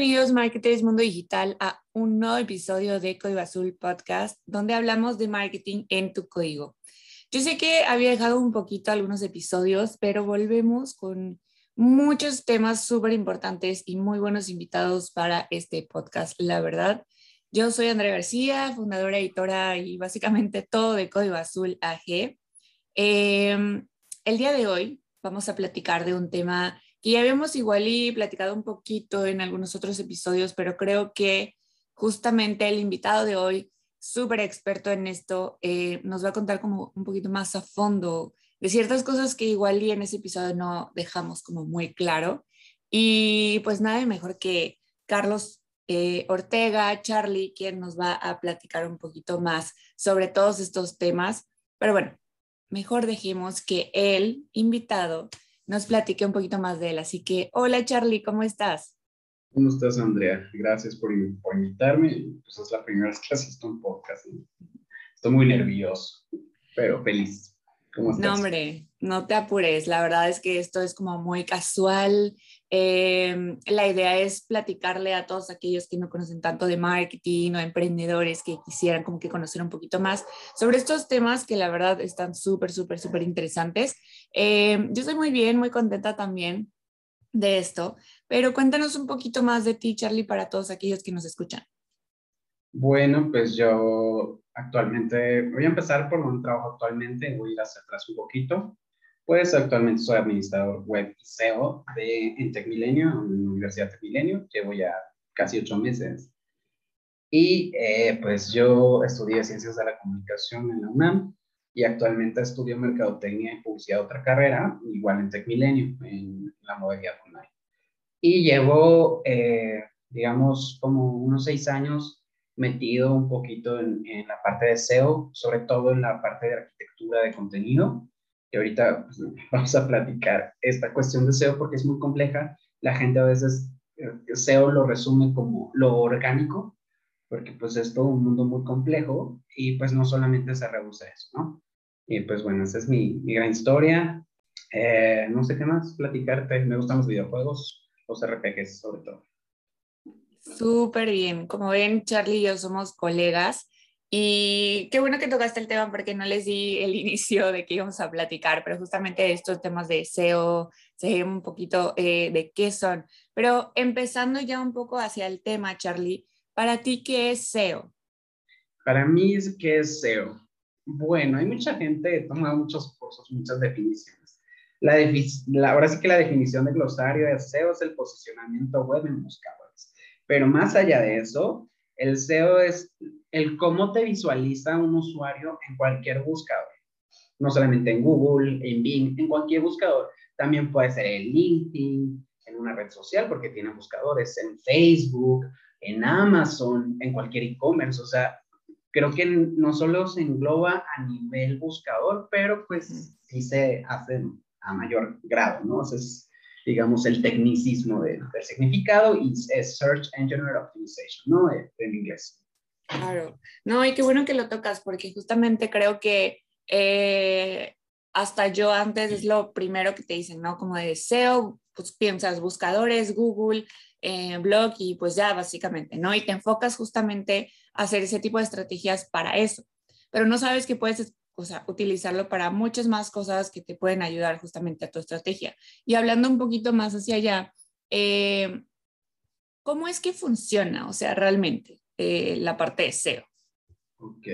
Bienvenidos marketers Mundo Digital a un nuevo episodio de Código Azul Podcast donde hablamos de marketing en tu código. Yo sé que había dejado un poquito algunos episodios, pero volvemos con muchos temas súper importantes y muy buenos invitados para este podcast, la verdad. Yo soy Andrea García, fundadora, editora y básicamente todo de Código Azul AG. Eh, el día de hoy vamos a platicar de un tema ya habíamos igual y platicado un poquito en algunos otros episodios, pero creo que justamente el invitado de hoy, súper experto en esto, eh, nos va a contar como un poquito más a fondo de ciertas cosas que igual y en ese episodio no dejamos como muy claro. Y pues nada mejor que Carlos eh, Ortega, Charlie, quien nos va a platicar un poquito más sobre todos estos temas. Pero bueno, mejor dejemos que el invitado nos platique un poquito más de él. Así que, hola Charlie, ¿cómo estás? ¿Cómo estás, Andrea? Gracias por, por invitarme. Pues es la primera vez que asisto a un podcast. ¿no? Estoy muy nervioso, pero feliz. ¿Cómo estás? No, hombre, no te apures. La verdad es que esto es como muy casual. Eh, la idea es platicarle a todos aquellos que no conocen tanto de marketing o emprendedores que quisieran como que conocer un poquito más sobre estos temas que la verdad están súper, súper, súper interesantes. Eh, yo estoy muy bien, muy contenta también de esto, pero cuéntanos un poquito más de ti, Charlie, para todos aquellos que nos escuchan. Bueno, pues yo actualmente, voy a empezar por donde trabajo actualmente, voy a ir hacia atrás un poquito. Pues actualmente soy administrador web y SEO de, en TecMilenio, en la Universidad TecMilenio, llevo ya casi ocho meses. Y eh, pues yo estudié Ciencias de la Comunicación en la UNAM y actualmente estudio Mercadotecnia y Publicidad, otra carrera, igual en TecMilenio, en la modalidad online. Y llevo, eh, digamos, como unos seis años metido un poquito en, en, la parte de SEO, sobre todo en la parte de arquitectura de contenido, que ahorita pues, vamos a platicar esta cuestión de SEO porque es muy compleja. La gente a veces eh, SEO lo resume como lo orgánico, porque pues es todo un mundo muy complejo y pues no solamente se reduce eso, ¿no? Y pues bueno, esa es mi, mi gran historia. Eh, no sé qué más platicarte, me gustan los videojuegos, los RPGs sobre todo. Súper bien. Como ven, Charlie y yo somos colegas y qué bueno que tocaste el tema porque no les di el inicio de que íbamos a platicar, pero justamente estos temas de SEO, seguir un poquito eh, de qué son. Pero empezando ya un poco hacia el tema, Charlie, ¿para ti qué es SEO? Para mí, ¿qué es SEO? Bueno, hay mucha gente, toma muchos cursos, muchas definiciones. La, la, ahora sí que la definición de glosario de SEO es el posicionamiento web en buscadores. Pero más allá de eso, el SEO es el cómo te visualiza un usuario en cualquier buscador. No solamente en Google, en Bing, en cualquier buscador. También puede ser en LinkedIn, en una red social, porque tiene buscadores, en Facebook, en Amazon, en cualquier e-commerce. O sea, creo que no solo se engloba a nivel buscador, pero pues sí se hace a mayor grado, ¿no? O sea, es, digamos, el tecnicismo de, del significado y es Search Engine Optimization, ¿no? En inglés. Claro. No, y qué bueno que lo tocas, porque justamente creo que eh, hasta yo antes es lo primero que te dicen, ¿no? Como de SEO, pues piensas buscadores, Google, eh, blog y pues ya básicamente, ¿no? Y te enfocas justamente a hacer ese tipo de estrategias para eso, pero no sabes que puedes o sea, utilizarlo para muchas más cosas que te pueden ayudar justamente a tu estrategia. Y hablando un poquito más hacia allá, eh, ¿cómo es que funciona? O sea, realmente eh, la parte de SEO. Ok,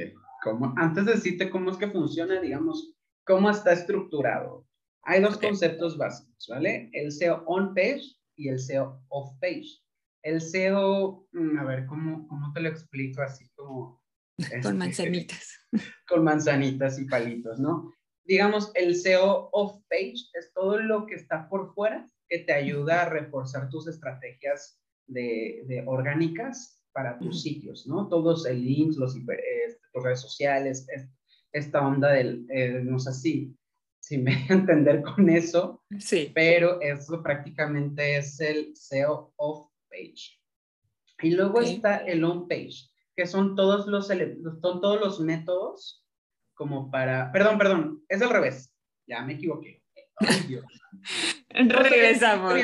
como, antes de decirte cómo es que funciona, digamos, cómo está estructurado. Hay dos okay. conceptos básicos, ¿vale? El SEO on-page y el SEO off-page. El SEO, a ver, ¿cómo, ¿cómo te lo explico así como... Con manzanitas. Con manzanitas y palitos, ¿no? digamos, el SEO off-page es todo lo que está por fuera que te ayuda a reforzar tus estrategias de, de orgánicas para tus sitios, ¿no? Todos el links, los este, tus redes sociales, esta onda del, eh, no sé si, si me voy a entender con eso, sí. pero eso prácticamente es el SEO off-page. Y luego está el on-page, que son todos los, son todos los métodos como para, perdón, perdón, es al revés, ya me equivoqué. Regresamos.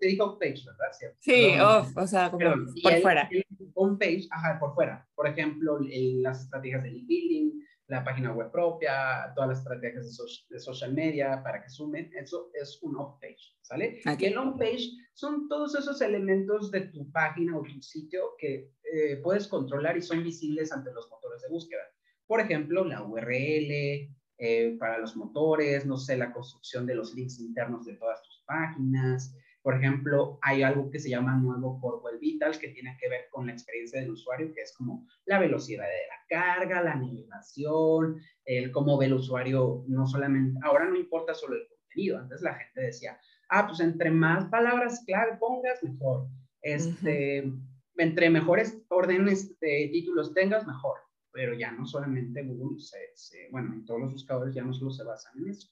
Te dijo off-page, ¿verdad? Sí, off, o sea, como por fuera. on-page, ajá, por fuera. Por ejemplo, las estrategias de building, la página web propia, todas las estrategias de, social media para que sumen, eso es un off-page, ¿sale? Y el on-page son todos esos elementos de tu página o tu sitio que eh, puedes controlar y son visibles ante los motores de búsqueda. Por ejemplo, la URL, eh, para los motores, no sé, la construcción de los links internos de todas tus páginas. Por ejemplo, hay algo que se llama nuevo Core Web Vitals que tiene que ver con la experiencia del usuario, que es como la velocidad de la carga, la navegación, el cómo ve el usuario, no solamente, ahora no importa solo el contenido, antes la gente decía, ah, pues entre más palabras clave pongas, mejor. Este, Entre mejores órdenes de títulos tengas, mejor pero ya no solamente Google, se, bueno, todos los buscadores ya no solo se basan en eso.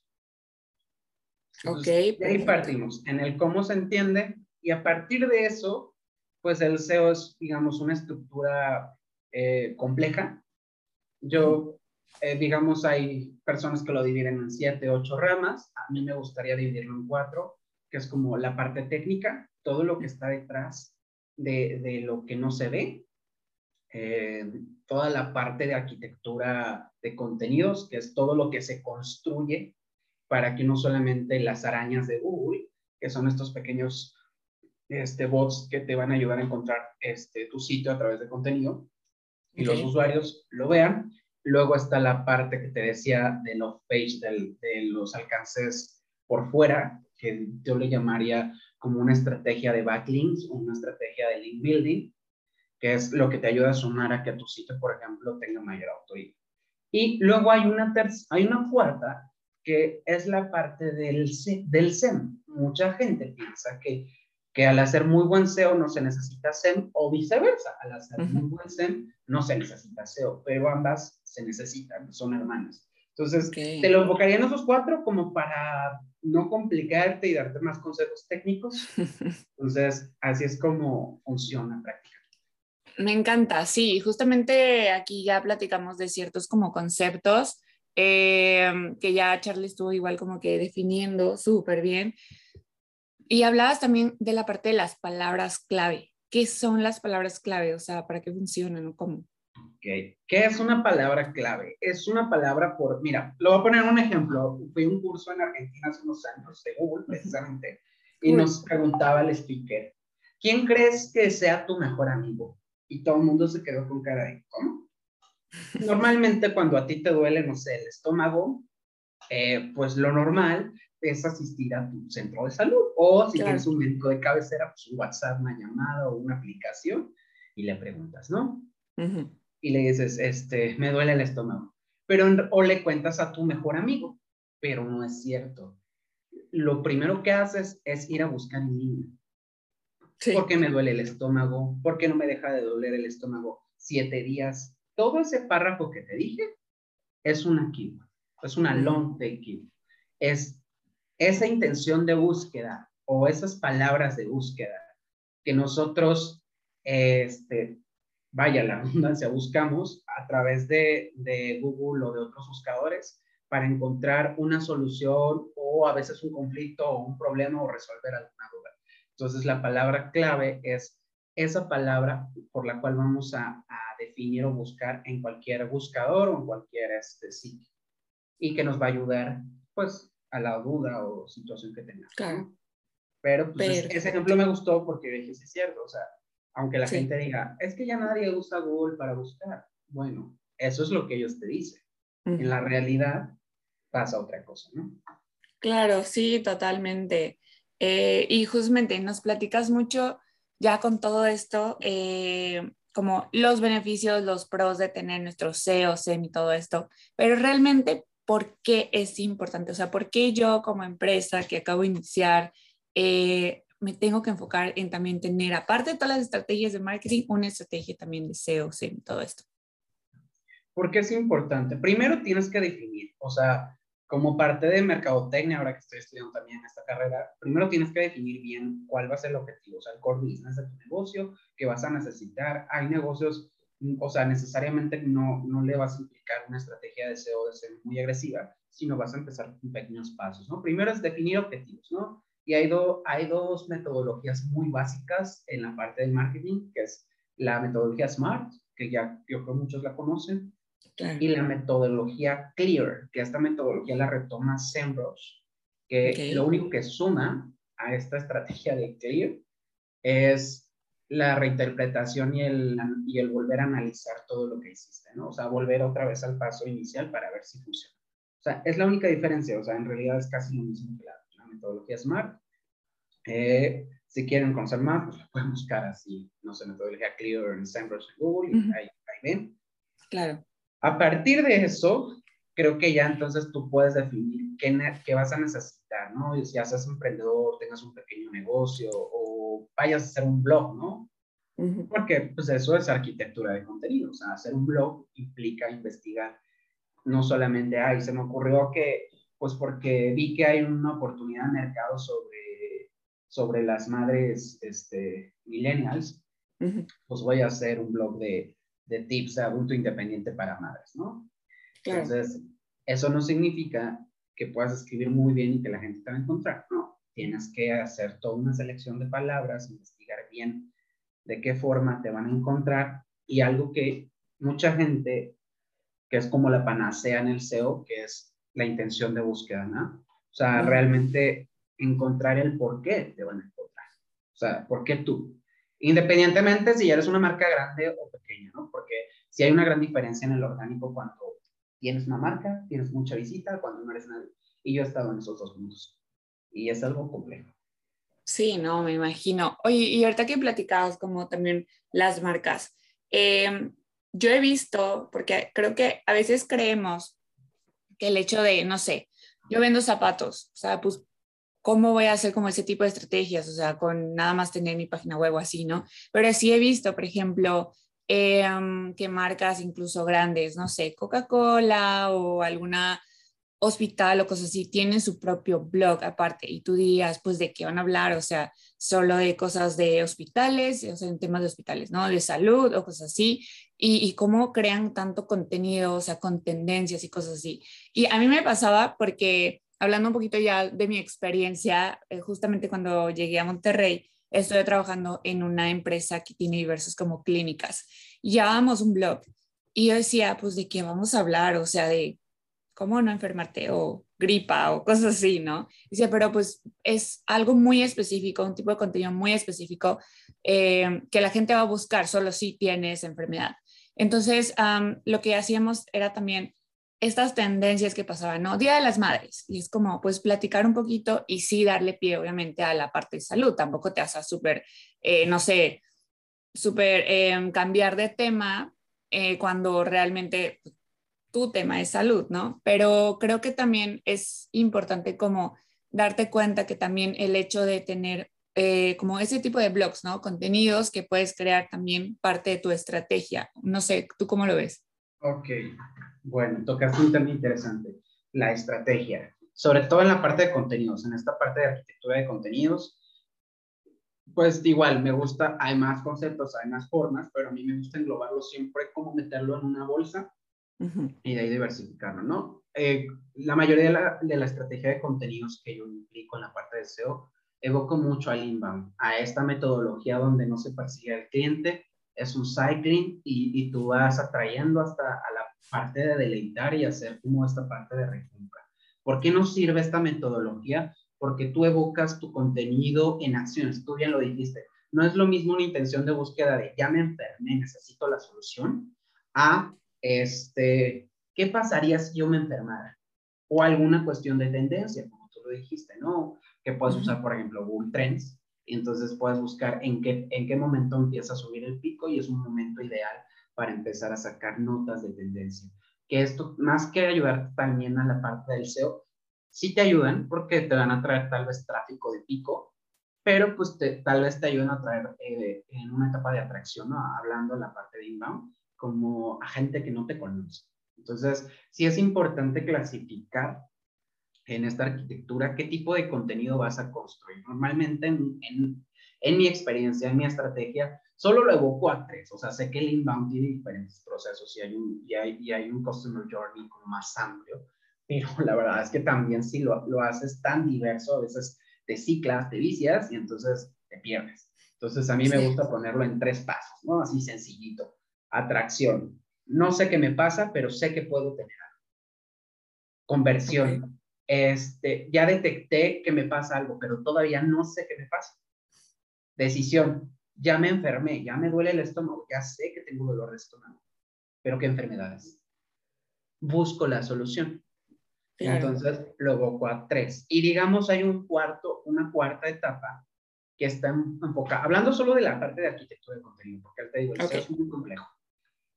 ok. ahí partimos, en el cómo se entiende, y a partir de eso, pues el SEO es, digamos, una estructura eh, compleja. Yo, eh, digamos, hay personas que lo dividen en siete, ocho ramas. A mí me gustaría dividirlo en cuatro, que es como la parte técnica, todo lo que está detrás de, de lo que no se ve, eh, toda la parte de arquitectura de contenidos, que es todo lo que se construye para que no solamente las arañas de Google, que son estos pequeños este, bots que te van a ayudar a encontrar este, tu sitio a través de contenido y los usuarios lo vean. Luego está la parte que te decía del off-page, de los alcances por fuera, que yo le llamaría como una estrategia de backlinks, una estrategia de link building, que es lo que te ayuda a sumar a que tu sitio, por ejemplo, tenga mayor autoridad. Y luego hay una, hay una cuarta, que es la parte del, del SEM. Mucha gente piensa que, que al hacer muy buen SEO no se necesita SEM o viceversa. Al hacer muy buen SEM no se necesita SEO, pero ambas se necesitan, son hermanas. Entonces, te lo enfocaría en esos cuatro como para no complicarte y darte más consejos técnicos. Entonces, así es como funciona prácticamente. Me encanta, sí, justamente aquí ya platicamos de ciertos como conceptos eh, que ya Charlie estuvo igual como que definiendo súper bien. Y hablabas también de la parte de las palabras clave. ¿Qué son las palabras clave? O sea, ¿para qué funcionan o cómo? Okay. ¿Qué es una palabra clave? Es una palabra por, mira, lo voy a poner un ejemplo. Fui a un curso en Argentina hace unos años de Google, precisamente, y nos preguntaba el speaker, ¿quién crees que sea tu mejor amigo? Y todo el mundo se quedó con cara de, ¿cómo? Normalmente cuando a ti te duele, no sé, el estómago, eh, pues lo normal es asistir a tu centro de salud o si tienes un médico de cabecera, pues un WhatsApp, una llamada o una aplicación y le preguntas, ¿no? Y le dices, este, me duele el estómago. Pero, o le cuentas a tu mejor amigo, pero no es cierto. Lo primero que haces es ir a buscar en línea. ¿Por qué me duele el estómago? ¿Por qué no me deja de doler el estómago siete días? Todo ese párrafo que te dije es una keyword, es una long tail keyword. Es esa intención de búsqueda o esas palabras de búsqueda que nosotros, este, vaya la redundancia, buscamos a través de, de Google o de otros buscadores para encontrar una solución o a veces un conflicto o un problema o resolver duda. Entonces, la palabra clave es esa palabra por la cual vamos a, definir o buscar en cualquier buscador o en cualquier este, sitio. Y que nos va a ayudar, pues, a la duda o situación que tengamos. Claro. Pero, pues, ese ejemplo me gustó porque dije, sí es cierto, o sea, aunque la gente diga, es que ya nadie usa Google para buscar. Bueno, eso es lo que ellos te dicen. En la realidad pasa otra cosa, ¿no? Claro, sí, totalmente. Eh, y justamente nos platicas mucho ya con todo esto, eh, como los beneficios, los pros de tener nuestro SEO, SEM y todo esto, pero realmente por qué es importante, o sea, por qué yo como empresa que acabo de iniciar, eh, me tengo que enfocar en también tener, aparte de todas las estrategias de marketing, una estrategia también de SEO, en todo esto. ¿Por qué es importante? Primero tienes que definir, o sea, como parte de mercadotecnia, ahora que estoy estudiando también esta carrera, primero tienes que definir bien cuál va a ser el objetivo, o sea, el core business de tu negocio, que vas a necesitar. Hay negocios, o sea, necesariamente no, no le vas a implicar una estrategia de SEO de ser muy agresiva, sino vas a empezar con pequeños pasos, ¿no? Primero es definir objetivos, ¿no? Y hay, hay dos metodologías muy básicas en la parte del marketing, que es la metodología SMART, que ya yo creo muchos la conocen, y la metodología CLEAR, que esta metodología la retoma SEMrush, que lo único que suma a esta estrategia de CLEAR es la reinterpretación y el, y el volver a analizar todo lo que hiciste, ¿no? O sea, volver otra vez al paso inicial para ver si funciona. O sea, es la única diferencia, o sea, en realidad es casi lo mismo que la, metodología SMART. Eh, si quieren conocer más, pues pueden buscar así, no sé, metodología Clear en SEMrush en Google y ahí, ahí ven. Claro. A partir de eso, creo que ya entonces tú puedes definir qué, qué vas a necesitar, ¿no? Si haces emprendedor, tengas un pequeño negocio o vayas a hacer un blog, ¿no? Porque pues eso es arquitectura de contenido, o sea, hacer un blog implica investigar, no solamente, ay, se me ocurrió que, pues porque vi que hay una oportunidad de mercado sobre, sobre las madres este, millennials, pues voy a hacer un blog de, de tips de adulto independiente para madres, ¿no? Entonces, eso no significa que puedas escribir muy bien y que la gente te va a encontrar, no. Tienes que hacer toda una selección de palabras, investigar bien de qué forma te van a encontrar y algo que mucha gente, que es como la panacea en el SEO, que es la intención de búsqueda, ¿no? O sea, realmente encontrar el por qué te van a encontrar. O sea, ¿por qué tú? Independientemente si eres una marca grande o pequeña, ¿no? Porque si hay una gran diferencia en el orgánico cuando tienes una marca, tienes mucha visita, cuando no eres nadie. Y yo he estado en esos dos mundos. Y es algo complejo. Sí, no, me imagino. Oye, y ahorita que platicabas como también las marcas, em, yo he visto, porque creo que a veces creemos que el hecho de, no sé, yo vendo zapatos, o sea, pues ¿cómo voy a hacer como ese tipo de estrategias? O sea, con nada más tener mi página web o así, ¿no? Pero sí he visto, por ejemplo, em, que marcas incluso grandes, no sé, Coca-Cola o alguna hospital o cosas así, tienen su propio blog aparte y tú dirías, pues, ¿de qué van a hablar? O sea, solo de cosas de hospitales, o sea, en temas de hospitales, ¿no? De salud o cosas así, y, y cómo crean tanto contenido, o sea, con tendencias y cosas así. Y a mí me pasaba porque hablando un poquito ya de mi experiencia, eh, justamente cuando llegué a Monterrey, estoy trabajando en una empresa que tiene diversas como clínicas. Llevábamos un blog y yo decía, pues, ¿de qué vamos a hablar? O sea, de cómo no enfermarte o gripa o cosas así, ¿no? Dice, pero pues es algo muy específico, un tipo de contenido muy específico eh, que la gente va a buscar solo si tienes enfermedad. Entonces, lo que hacíamos era también estas tendencias que pasaban, ¿no? Día de las Madres, y es como, pues, platicar un poquito y sí darle pie, obviamente, a la parte de salud. Tampoco te hace súper, eh, no sé, súper em, cambiar de tema eh, cuando realmente tu tema es salud, ¿no? Pero creo que también es importante como darte cuenta que también el hecho de tener eh, como ese tipo de blogs, ¿no? Contenidos que puedes crear también parte de tu estrategia. No sé, ¿tú cómo lo ves? Ok, bueno, tocaste un tema interesante, la estrategia, sobre todo en la parte de contenidos, en esta parte de arquitectura de contenidos, pues igual me gusta, hay más conceptos, hay más formas, pero a mí me gusta englobarlo siempre como meterlo en una bolsa y de ahí diversificarlo, ¿no? Eh, la mayoría de la, de la, estrategia de contenidos que yo implico en la parte de SEO evoco mucho al inbound, a esta metodología donde no se persigue al cliente, es un cycling y, y, tú vas atrayendo hasta a parte de deleitar y hacer como esta parte de recompra. ¿Por qué nos sirve esta metodología? Porque tú evocas tu contenido en acciones. Tú bien lo dijiste. No es lo mismo una intención de búsqueda de ya me enfermé, necesito la solución, a este, ¿qué pasaría si yo me enfermara? O alguna cuestión de tendencia, como tú lo dijiste, ¿no? Que puedes usar, por ejemplo, Google Trends. Y entonces puedes buscar en qué, en qué momento empieza a subir el pico y es un momento ideal para empezar a sacar notas de tendencia. que esto, más que ayudar también a la parte del SEO, sí te ayudan porque te van a traer tal vez tráfico de pico, pero pues te, tal vez te ayuden a traer eh, en una etapa de atracción, ¿no? hablando la parte de inbound, como a gente que no te conoce. Entonces, sí es importante clasificar en esta arquitectura qué tipo de contenido vas a construir. Normalmente, en, en, en mi experiencia, en mi estrategia, solo lo evoco a tres. O sea, sé que el inbound tiene diferentes procesos y hay un, y hay, y hay un customer journey como más amplio, pero la verdad es que también si lo, lo haces tan diverso, a veces te ciclas, te vicias y entonces te pierdes. Entonces a mí me gusta ponerlo en tres pasos, ¿no? Así sencillito. Atracción. No sé qué me pasa, pero sé que puedo tener algo. Conversión. Este, ya detecté que me pasa algo, pero todavía no sé qué me pasa. Decisión. Ya me enfermé, ya me duele el estómago, ya sé que tengo dolor de estómago, pero ¿qué enfermedades? Busco la solución. Entonces lo evoco a tres. Y digamos, hay un cuarto, una cuarta etapa que está enfocada, hablando solo de la parte de arquitectura de contenido, porque te digo, es muy complejo.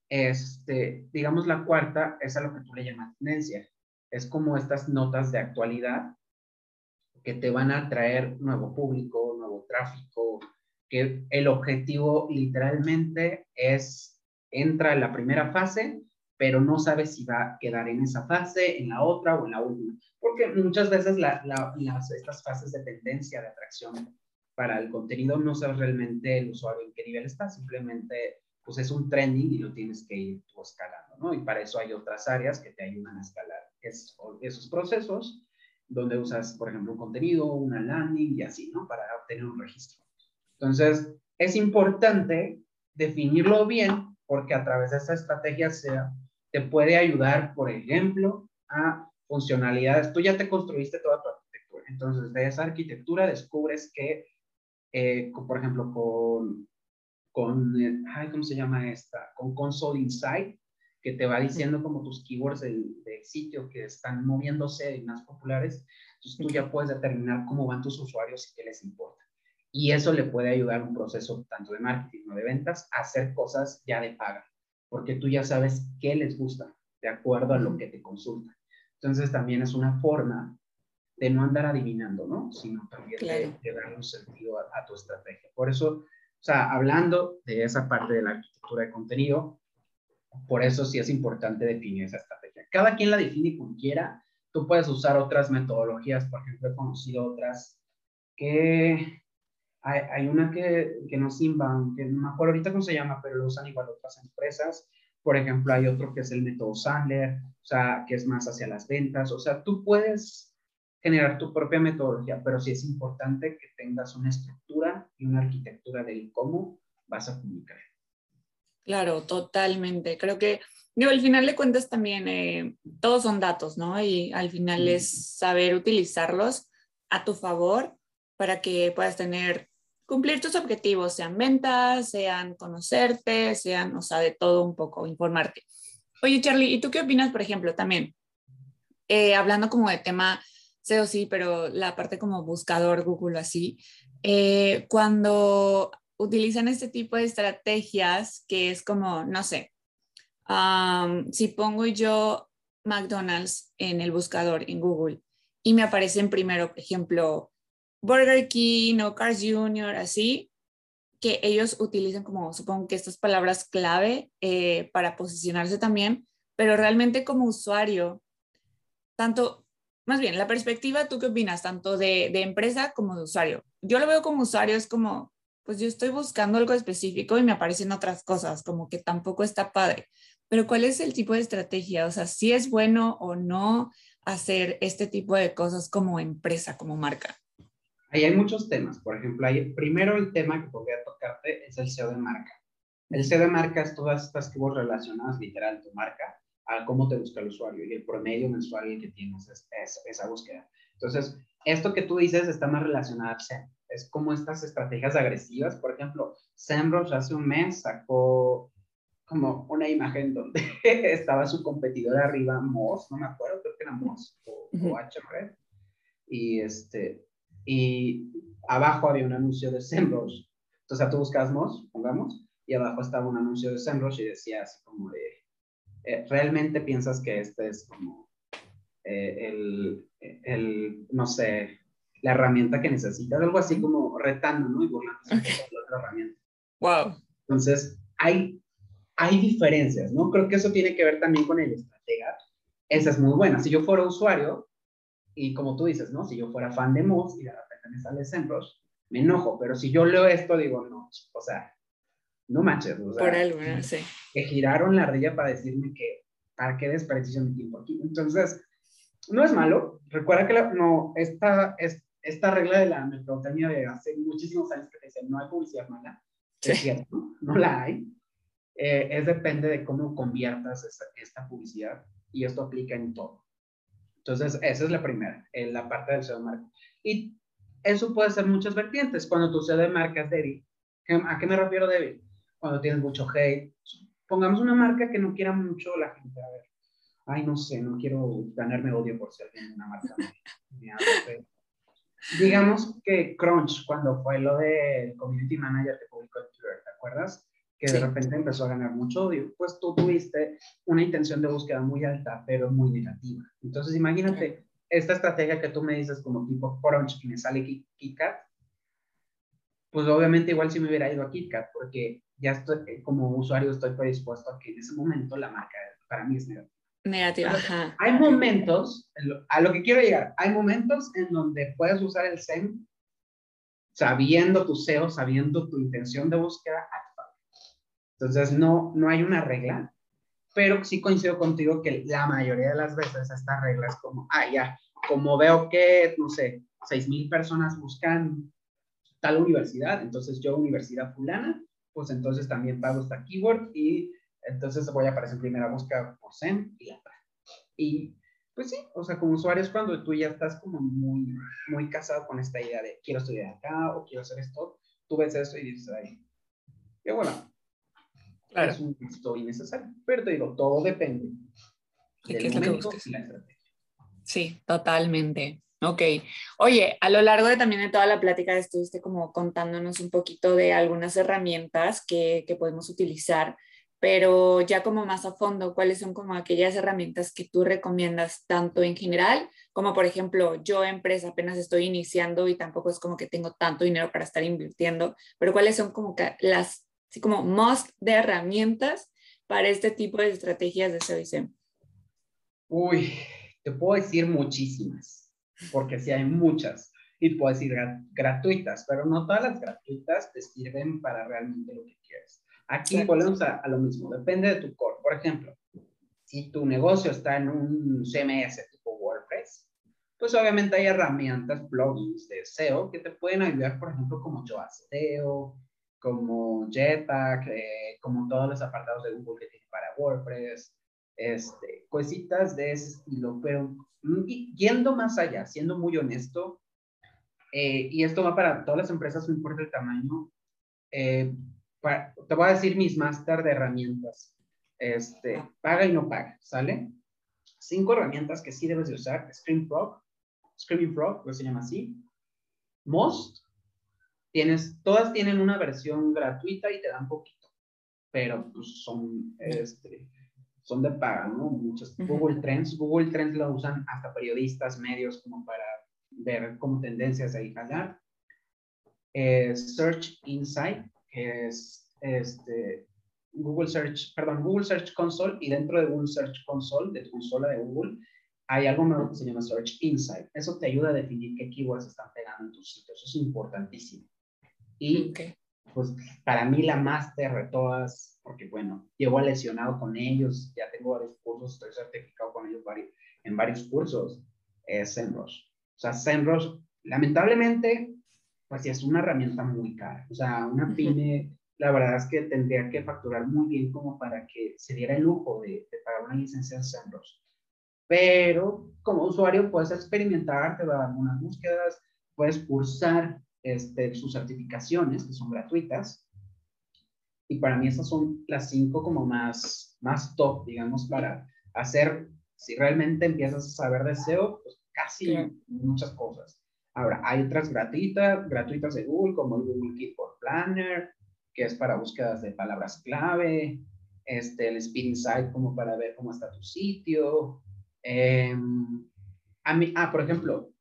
Este, digamos, la cuarta es a lo que tú le llamas tendencia. Es como estas notas de actualidad que te van a traer nuevo público, nuevo tráfico, que el objetivo literalmente es, entra en la primera fase pero no sabes si va a quedar en esa fase, en la otra o en la última. Porque muchas veces las, estas fases de tendencia, de atracción para el contenido, no sabes realmente el usuario en qué nivel está, simplemente pues es un trending y lo tienes que ir tú escalando, ¿no? Y para eso hay otras áreas que te ayudan a escalar esos procesos, donde usas, por ejemplo, un contenido, una landing y así, ¿no? Para obtener un registro. Entonces, es importante definirlo bien porque a través de esta estrategia sea te puede ayudar, por ejemplo, a funcionalidades. Tú ya te construiste toda tu arquitectura. Entonces, de esa arquitectura descubres que, eh, por ejemplo, con, con ay, ¿cómo se llama esta? Con Console Insight, que te va diciendo como tus keywords del, del sitio que están moviéndose y más populares. Entonces, tú ya puedes determinar cómo van tus usuarios y qué les importa. Y eso le puede ayudar a un proceso tanto de marketing o de ventas a hacer cosas ya de paga porque tú ya sabes qué les gusta de acuerdo a lo que te consultan. Entonces también es una forma de no andar adivinando, ¿no? Sino también de, dar un sentido a, tu estrategia. Por eso, o sea, hablando de esa parte de la arquitectura de contenido, por eso sí es importante definir esa estrategia. Cada quien la define como quiera. Tú puedes usar otras metodologías, por ejemplo, he conocido otras que hay, una que, que no inbound, que no me acuerdo ahorita cómo se llama, pero lo usan igual otras empresas. Por ejemplo, hay otro que es el método Sandler, o sea, que es más hacia las ventas. O sea, tú puedes generar tu propia metodología, pero sí es importante que tengas una estructura y una arquitectura del cómo vas a comunicar. Claro, totalmente. Creo que, digo, al final de cuentas también eh, todos son datos, ¿no? Y al final es saber utilizarlos a tu favor para que puedas tener cumplir tus objetivos, sean ventas, sean conocerte, sean, o sea, de todo un poco, informarte. Oye, Charlie, ¿y tú qué opinas, por ejemplo, también? Eh, hablando como de tema SEO, sí, pero la parte como buscador, Google, así, eh, cuando utilizan este tipo de estrategias que es como, no sé, si pongo yo McDonald's en el buscador en Google y me aparecen primero, por ejemplo, Burger King o Cars Junior, así, que ellos utilizan como, supongo que estas palabras clave eh, para posicionarse también, pero realmente como usuario, tanto, más bien, la perspectiva, ¿tú qué opinas? Tanto de, de empresa como de usuario. Yo lo veo como usuario, es como, pues yo estoy buscando algo específico y me aparecen otras cosas, como que tampoco está padre. Pero ¿cuál es el tipo de estrategia? O sea, si es bueno o no hacer este tipo de cosas como empresa, como marca. Ahí hay muchos temas. Por ejemplo, hay, primero el tema que podría tocarte es el SEO de marca. El SEO de marca es todas estas keywords relacionadas literal tu marca a cómo te busca el usuario y el promedio mensual que tienes es, esa búsqueda. Entonces, esto que tú dices está más relacionado al SEM. Es como estas estrategias agresivas. Por ejemplo, SEMrush hace un mes sacó como una imagen donde estaba su competidor arriba, Moss, no me acuerdo, creo que era Moss o, o HR. Y este, y abajo había un anuncio de SEMrush. Entonces tú buscas Moz, pongamos, y abajo estaba un anuncio de SEMrush y decía así como de, eh, realmente piensas que este es como eh, el, el, no sé, la herramienta que necesitas, algo así como retando, ¿no? Y burlándose de la otra herramienta. Wow. Entonces, hay, hay diferencias, ¿no? Creo que eso tiene que ver también con el estratega. Esa es muy buena. Si yo fuera usuario, y como tú dices, ¿no? Si yo fuera fan de Moz y de repente me sale SEMrush, me enojo, pero si yo leo esto, digo, no, o sea, no manches. O sea, Por sí. que giraron la rilla para decirme que, ¿para qué desperdicio mi tiempo aquí? Entonces, no es malo. Recuerda que la- no, esta, es, esta regla de la mercadotecnia de hace muchísimos años que te dicen no hay publicidad mala, Sí. es cierto, ¿no? no la hay. Eh, es depende de cómo conviertas esta, esta publicidad y esto aplica en todo. Entonces, esa es la primera, en la parte del SEO marketing. Y eso puede ser muchas vertientes. Cuando tu SEO de marca es débil, ¿qué- ¿a qué me refiero débil? Cuando tienes mucho hate. Pongamos una marca que no quiera mucho la gente. A ver, ay, no sé, no quiero ganarme odio por ser de una marca. Digamos que Crunch, cuando fue lo del community manager que publicó en Twitter, ¿te acuerdas? Que de Sí. repente empezó a ganar mucho odio. Pues tú tuviste una intención de búsqueda muy alta, pero muy negativa. Entonces, imagínate esta estrategia que tú me dices como tipo Crunch y me sale Kit- KitKat, pues obviamente igual si me hubiera ido a KitKat, porque ya estoy, eh, como usuario estoy predispuesto a que en ese momento la marca para mí es negativa. Negativa, ajá. Hay momentos, a lo que quiero llegar, hay momentos en donde puedes usar el SEM sabiendo tu SEO, sabiendo tu intención de búsqueda. Entonces, no, no hay una regla, pero sí coincido contigo que la mayoría de las veces esta regla es como, ah, ya, como veo que, no sé, 6,000 personas buscan tal universidad, entonces yo, universidad fulana, pues entonces también pago esta keyword y entonces voy a aparecer en primera búsqueda por SEM y la y pues sí, o sea, como usuario es cuando tú ya estás como muy, muy casado con esta idea de quiero estudiar acá o quiero hacer esto, tú ves eso y dices, ay, qué bueno, Claro. es un gusto innecesario. Pero te digo, todo depende ¿De del qué es lo que buscas? y la estrategia. Sí, totalmente. Ok. Oye, a lo largo de también de toda la plática estuviste como contándonos un poquito de algunas herramientas que, que podemos utilizar, pero ya como más a fondo, ¿cuáles son como aquellas herramientas que tú recomiendas tanto en general como por ejemplo yo empresa apenas estoy iniciando y tampoco es como que tengo tanto dinero para estar invirtiendo, pero cuáles son como que las, así como must de herramientas para este tipo de estrategias de SEO y SEM? Uy, te puedo decir muchísimas, porque sí hay muchas. Y puedo decir gra- gratuitas, pero no todas las gratuitas te sirven para realmente lo que quieres. Aquí Exacto. volvemos a, a lo mismo, depende de tu core. Por ejemplo, si tu negocio está en un CMS tipo WordPress, pues obviamente hay herramientas, plugins de SEO que te pueden ayudar, por ejemplo, como Yoast SEO, como Jetpack, eh, como todos los apartados de Google que tiene para WordPress, este, cositas de ese estilo, pero mm, y- yendo más allá, siendo muy honesto, eh, y esto va para todas las empresas, no importa el tamaño, eh, pa- te voy a decir mis máster de herramientas, este, paga y no paga, ¿sale? Cinco herramientas que sí debes de usar, Scream Frog, Screaming Frog, que se llama así, Most, tienes, todas tienen una versión gratuita y te dan poquito, pero pues son, este, son de paga, ¿no? Muchos, Ujú. Google Trends, Google Trends lo usan hasta periodistas, medios, como para ver como tendencias ahí jalar. Eh, Search Insight, que es este, Google Search, perdón, Google Search Console, y dentro de Google Search Console, de tu consola de Google, hay algo nuevo que se llama Search Insight. Eso te ayuda a definir qué keywords están pegando en tus sitios. Eso es importantísimo. Y Ok. pues para mí la máster de todas, porque bueno, llevo lesionado con ellos, ya tengo varios cursos, estoy certificado con ellos vari- en varios cursos, es SEMrush. O sea, SEMrush, lamentablemente, pues sí es una herramienta muy cara. O sea, una pyme, la verdad es que tendría que facturar muy bien como para que se diera el lujo de, de pagar una licencia en SEMrush. Pero como usuario puedes experimentar, te va a dar algunas búsquedas, puedes cursar este, sus certificaciones, que son gratuitas. Y para mí esas son las cinco como más, más top, digamos, para hacer, si realmente empiezas a saber de SEO, pues casi muchas cosas. Ahora, hay otras gratuitas, gratuitas de Google, como el Google Keyword Planner, que es para búsquedas de palabras clave. este, el Speed Insight como para ver cómo está tu sitio. Em, a mí, ah, por ejemplo,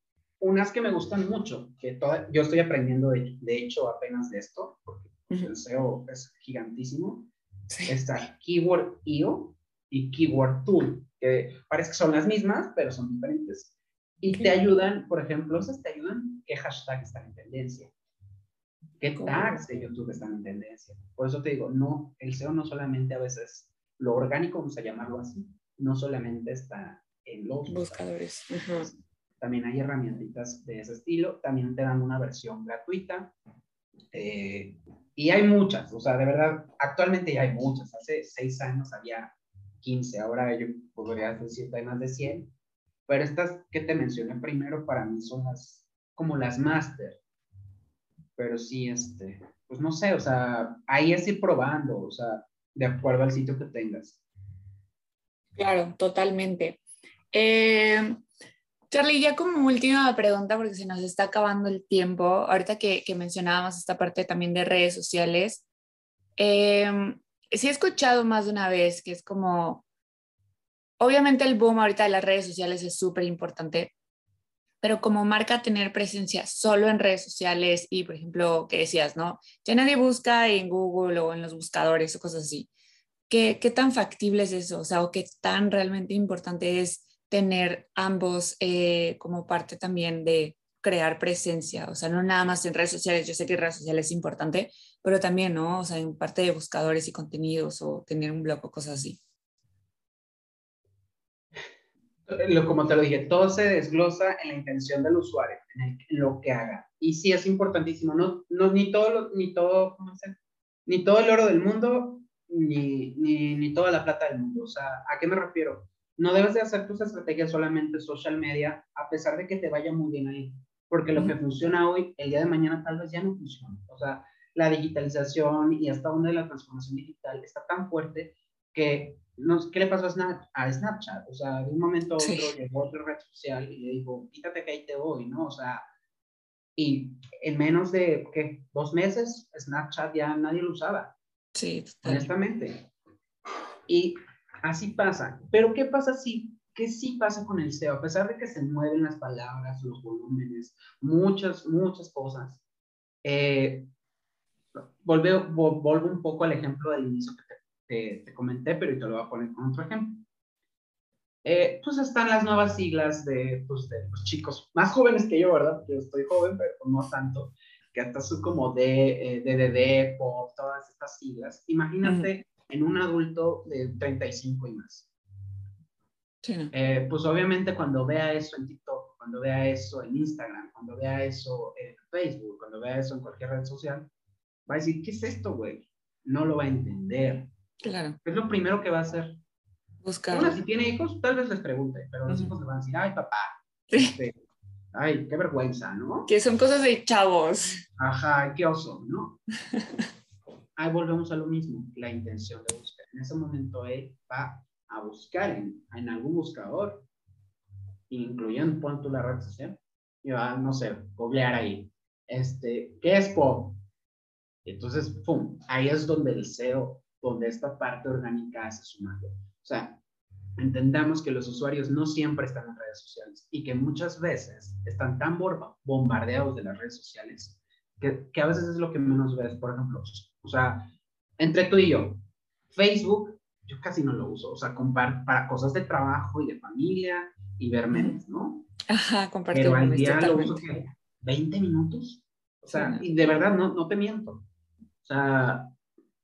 unas que me gustan mucho, que toda, yo estoy aprendiendo de, de hecho apenas de esto, porque el SEO es gigantísimo. Está Keyword.io y Keyword Tool, que parece que son las mismas, pero son diferentes. Y te ayudan, por ejemplo, esas te ayudan qué hashtag están en tendencia, qué tags de YouTube están en tendencia. Por eso te digo, no, el SEO no solamente a veces, lo orgánico, vamos a llamarlo así, no solamente está en los buscadores. También hay herramientas de ese estilo, también te dan una versión gratuita. Eh, y hay muchas, o sea, de verdad, actualmente ya hay muchas. Hace seis años había 15, ahora yo podría decir hay más de 100. Pero estas que te mencioné primero para mí son las, como las máster. Pero sí, este, pues no sé, o sea, ahí es ir probando, o sea, de acuerdo al sitio que tengas. Claro, totalmente. Eh, Charlie, ya como última pregunta, porque se nos está acabando el tiempo, ahorita que, que mencionábamos esta parte también de redes sociales, eh, sí he escuchado más de una vez que es como, obviamente el boom ahorita de las redes sociales es súper importante, pero como marca tener presencia solo en redes sociales y, por ejemplo, que decías, ¿no? Ya nadie busca en Google o en los buscadores o cosas así. ¿Qué, qué tan factible es eso? O sea, o qué tan realmente importante es tener ambos eh, como parte también de crear presencia, o sea, no nada más en redes sociales, yo sé que redes sociales es importante, pero también, ¿no? O sea, en parte de buscadores y contenidos o tener un blog o cosas así. Lo, como te lo dije, todo se desglosa en la intención del usuario, en, lo que haga. Y sí es importantísimo, no, no ni todo, ni todo, ¿cómo se Ni todo el oro del mundo, ni, ni, ni toda la plata del mundo. O sea, ¿a qué me refiero? No debes de hacer tus estrategias solamente social media, a pesar de que te vaya muy bien ahí, porque lo que funciona hoy, el día de mañana tal vez ya no funciona. O sea, la digitalización y hasta donde la transformación digital está tan fuerte que, no, ¿qué le pasó a, Snapchat? O sea, de un momento a otro llegó otra red social y le dijo, quítate que ahí te voy, ¿no? O sea, y en menos de, ¿qué? Dos meses, Snapchat ya nadie lo usaba. Sí, honestamente. Y Así pasa. Pero ¿qué pasa si, qué sí pasa con el SEO? A pesar de que se mueven las palabras, los volúmenes, muchas, muchas cosas. Eh, vuelvo, un poco al ejemplo del inicio que te, comenté, pero te lo voy a poner con otro ejemplo. Eh, pues están las nuevas siglas de, pues, de los chicos más jóvenes que yo, ¿verdad? Yo estoy joven, pero no tanto, que hasta son como D, eh, DDD, POP, todas estas siglas. Imagínate en un adulto de 35 y más. Eh, pues obviamente cuando vea eso en TikTok, cuando vea eso en Instagram, cuando vea eso en Facebook, cuando vea eso en cualquier red social, va a decir, ¿qué es esto, güey? No lo va a entender. Claro. Es lo primero que va a hacer. Buscar. Bueno, si tiene hijos, tal vez les pregunte, pero los hijos le van a decir, ay, papá, este, ay, qué vergüenza, ¿no? Que son cosas de chavos. Ajá, qué oso, ¿no? ahí volvemos a lo mismo, la intención de buscar. En ese momento él va a buscar en, en algún buscador, incluyendo, pon la red social, y va, no sé, googlear ahí, este, ¿qué es pop? Entonces, pum, ahí es donde el SEO, donde esta parte orgánica hace su magia. O sea, entendamos que los usuarios no siempre están en redes sociales y que muchas veces están tan bombardeados de las redes sociales que, que a veces es lo que menos ves. Por ejemplo, o sea, entre tú y yo, Facebook, yo casi no lo uso, o sea, para cosas de trabajo y de familia y ver memes, ¿no? Ajá, compartir. Pero al día lo uso que 20 minutos. O sea, y de verdad, no, no te miento. O sea,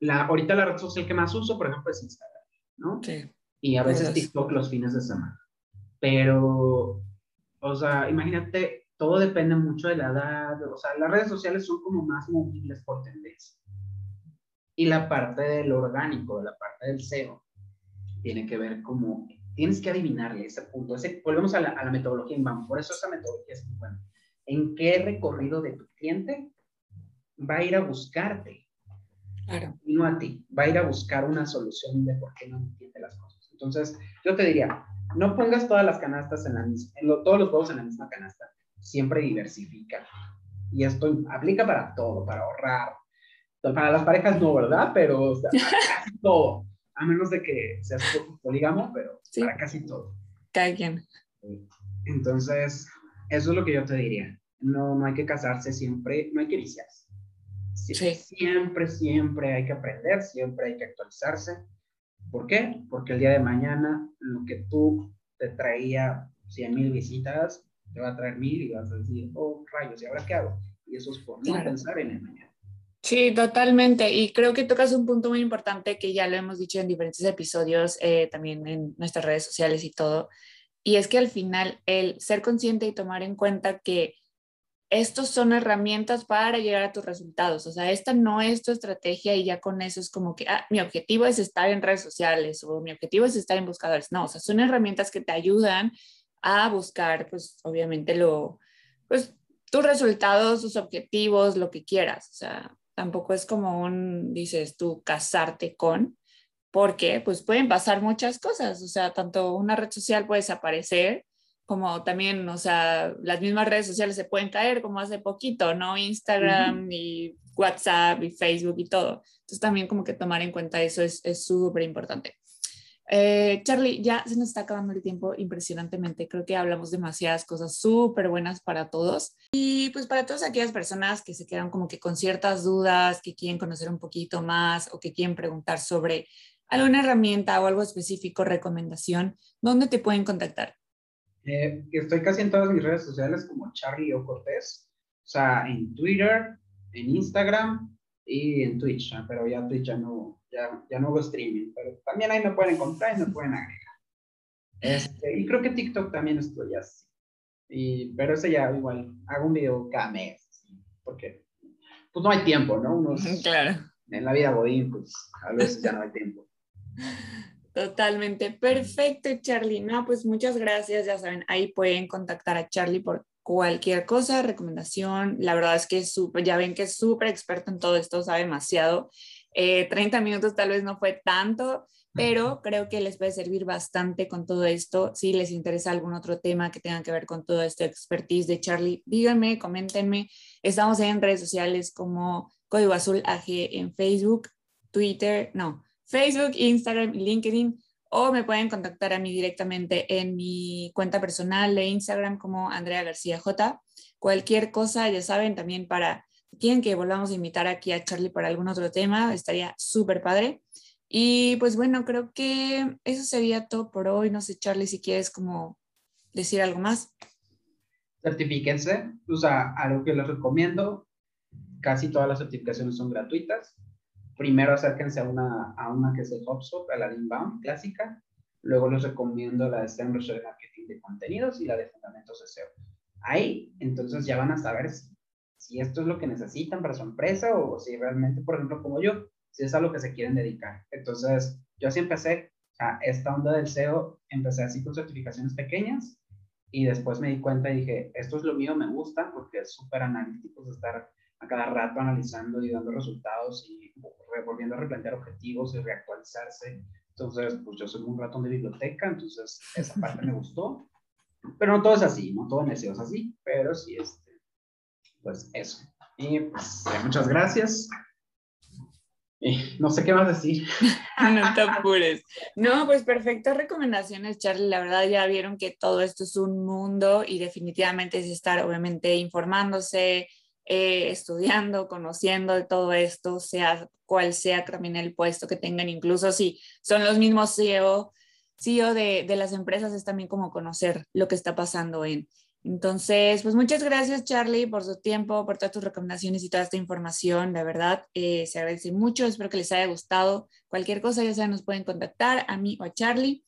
la, ahorita la red social que más uso, por ejemplo, es Instagram, ¿no? Sí. Y a veces TikTok los fines de semana. Pero, o sea, imagínate, todo depende mucho de la edad. O sea, las redes sociales son como más móviles por tendencia. Y la parte del orgánico, la parte del SEO, tiene que ver como, tienes que adivinarle ese punto. Ese, volvemos a la, a la metodología inbound, por eso esa metodología es muy buena. ¿En qué recorrido de tu cliente va a ir a buscarte? Claro. Y no a ti, va a ir a buscar una solución de por qué no entiende las cosas. Entonces, yo te diría, no pongas todas las canastas en la misma, en todos los huevos en la misma canasta. Siempre diversifica. Y esto aplica para todo, para ahorrar, para las parejas no, ¿verdad? Pero o sea, todo. a menos de que seas polígamo, pero Sí. para casi todo. Cada quien. Entonces, eso es lo que yo te diría. No, no hay que casarse siempre, no hay que viciarse. Sie- Sí. Siempre, siempre hay que aprender, siempre hay que actualizarse. ¿Por qué? Porque el día de mañana lo que tú te traía 100 mil visitas, te va a traer mil y vas a decir, oh, rayos, ¿y ahora qué hago? Y eso es por no Claro. pensar en el mañana. Sí, totalmente. Y creo que tocas un punto muy importante que ya lo hemos dicho en diferentes episodios, eh, también en nuestras redes sociales y todo. Y es que al final el ser consciente y tomar en cuenta que estos son herramientas para llegar a tus resultados. O sea, esta no es tu estrategia y ya con eso es como que ah, mi objetivo es estar en redes sociales o mi objetivo es estar en buscadores. No, o sea, son herramientas que te ayudan a buscar, pues obviamente lo, pues tus resultados, tus objetivos, lo que quieras. O sea, tampoco es como un, dices tú, casarte con, porque pues pueden pasar muchas cosas. O sea, tanto una red social puede desaparecer como también, o sea, las mismas redes sociales se pueden caer como hace poquito, ¿no? Instagram y WhatsApp y Facebook y todo. Entonces también como que tomar en cuenta eso es es súper importante. Eh, Charlie, ya se nos está acabando el tiempo impresionantemente. Creo que hablamos demasiadas cosas súper buenas para todos. Y pues para todas aquellas personas que se quedan como que con ciertas dudas, que quieren conocer un poquito más o que quieren preguntar sobre alguna herramienta o algo específico, recomendación, ¿dónde te pueden contactar? Eh, estoy casi en todas mis redes sociales como Charlie o Cortés. O sea, en Twitter, en Instagram y en Twitch. Pero ya Twitch ya no, ya, ya no hago streaming. Pero también ahí me pueden encontrar y me pueden agregar. Este, y creo que TikTok también estoy así. Y, pero ese ya igual, hago un video cada mes. Porque pues no hay tiempo, ¿no? Uno es- Claro. en la vida godín, pues a veces ya no hay tiempo. Totalmente. Perfecto, Charlie. No, pues muchas gracias. Ya saben, ahí pueden contactar a Charlie por cualquier cosa, recomendación. La verdad es que es súper, ya ven que es súper experto en todo esto, sabe demasiado. Eh, 30 minutos tal vez no fue tanto, pero creo que les puede servir bastante con todo esto. Si les interesa algún otro tema que tenga que ver con todo esto expertise de Charlie, díganme, coméntenme. Estamos en redes sociales como Código Azul AG en Facebook, Twitter, no, Facebook, Instagram LinkedIn. O me pueden contactar a mí directamente en mi cuenta personal de Instagram como Andrea García J. Cualquier cosa, ya saben, también para quieren que volvamos a invitar aquí a Charlie para algún otro tema, estaría súper padre. Y pues bueno, creo que eso sería todo por hoy. No sé, Charlie, si quieres como decir algo más. Certifíquense, o sea, algo que les recomiendo, casi todas las certificaciones son gratuitas. Primero acérquense a una, a una que es el HubSpot, a la Inbound clásica. Luego les recomiendo la de STEM de Marketing de Contenidos y la de Fundamentos de SEO. Ahí, entonces ya van a saber si esto es lo que necesitan para su empresa o si realmente, por ejemplo, como yo, si es a lo que se quieren dedicar. Entonces, yo así empecé, sea, esta onda del SEO, empecé así con certificaciones pequeñas y después me di cuenta y dije, esto es lo mío, me gusta porque es súper analítico, es estar a cada rato analizando y dando resultados y volviendo a replantear objetivos y reactualizarse. Entonces, pues yo soy un ratón de biblioteca, entonces esa parte me gustó. Pero no todo es así, no todo en SEO es así, pero sí, este, pues eso. Y pues muchas gracias. Y no sé qué más decir. No te apures. No, pues perfectas recomendaciones, Charlie. La verdad ya vieron que todo esto es un mundo y definitivamente es estar obviamente informándose, eh, estudiando, conociendo de todo esto, sea cual sea también el puesto que tengan, incluso si son los mismos CEO, CEO de, de las empresas, es también como conocer lo que está pasando en. Entonces, pues muchas gracias Charlie por su tiempo, por todas tus recomendaciones y toda esta información. La verdad, eh, se agradece mucho. Espero que les haya gustado. Cualquier cosa, ya saben, nos pueden contactar a mí o a Charlie.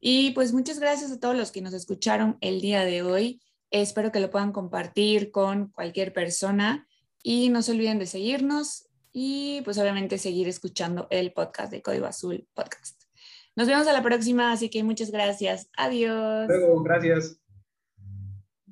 Y pues muchas gracias a todos los que nos escucharon el día de hoy. Espero que lo puedan compartir con cualquier persona y no se olviden de seguirnos y pues obviamente seguir escuchando el podcast de Código Azul Podcast. Nos vemos a la próxima, así que muchas gracias. Adiós. Luego, gracias.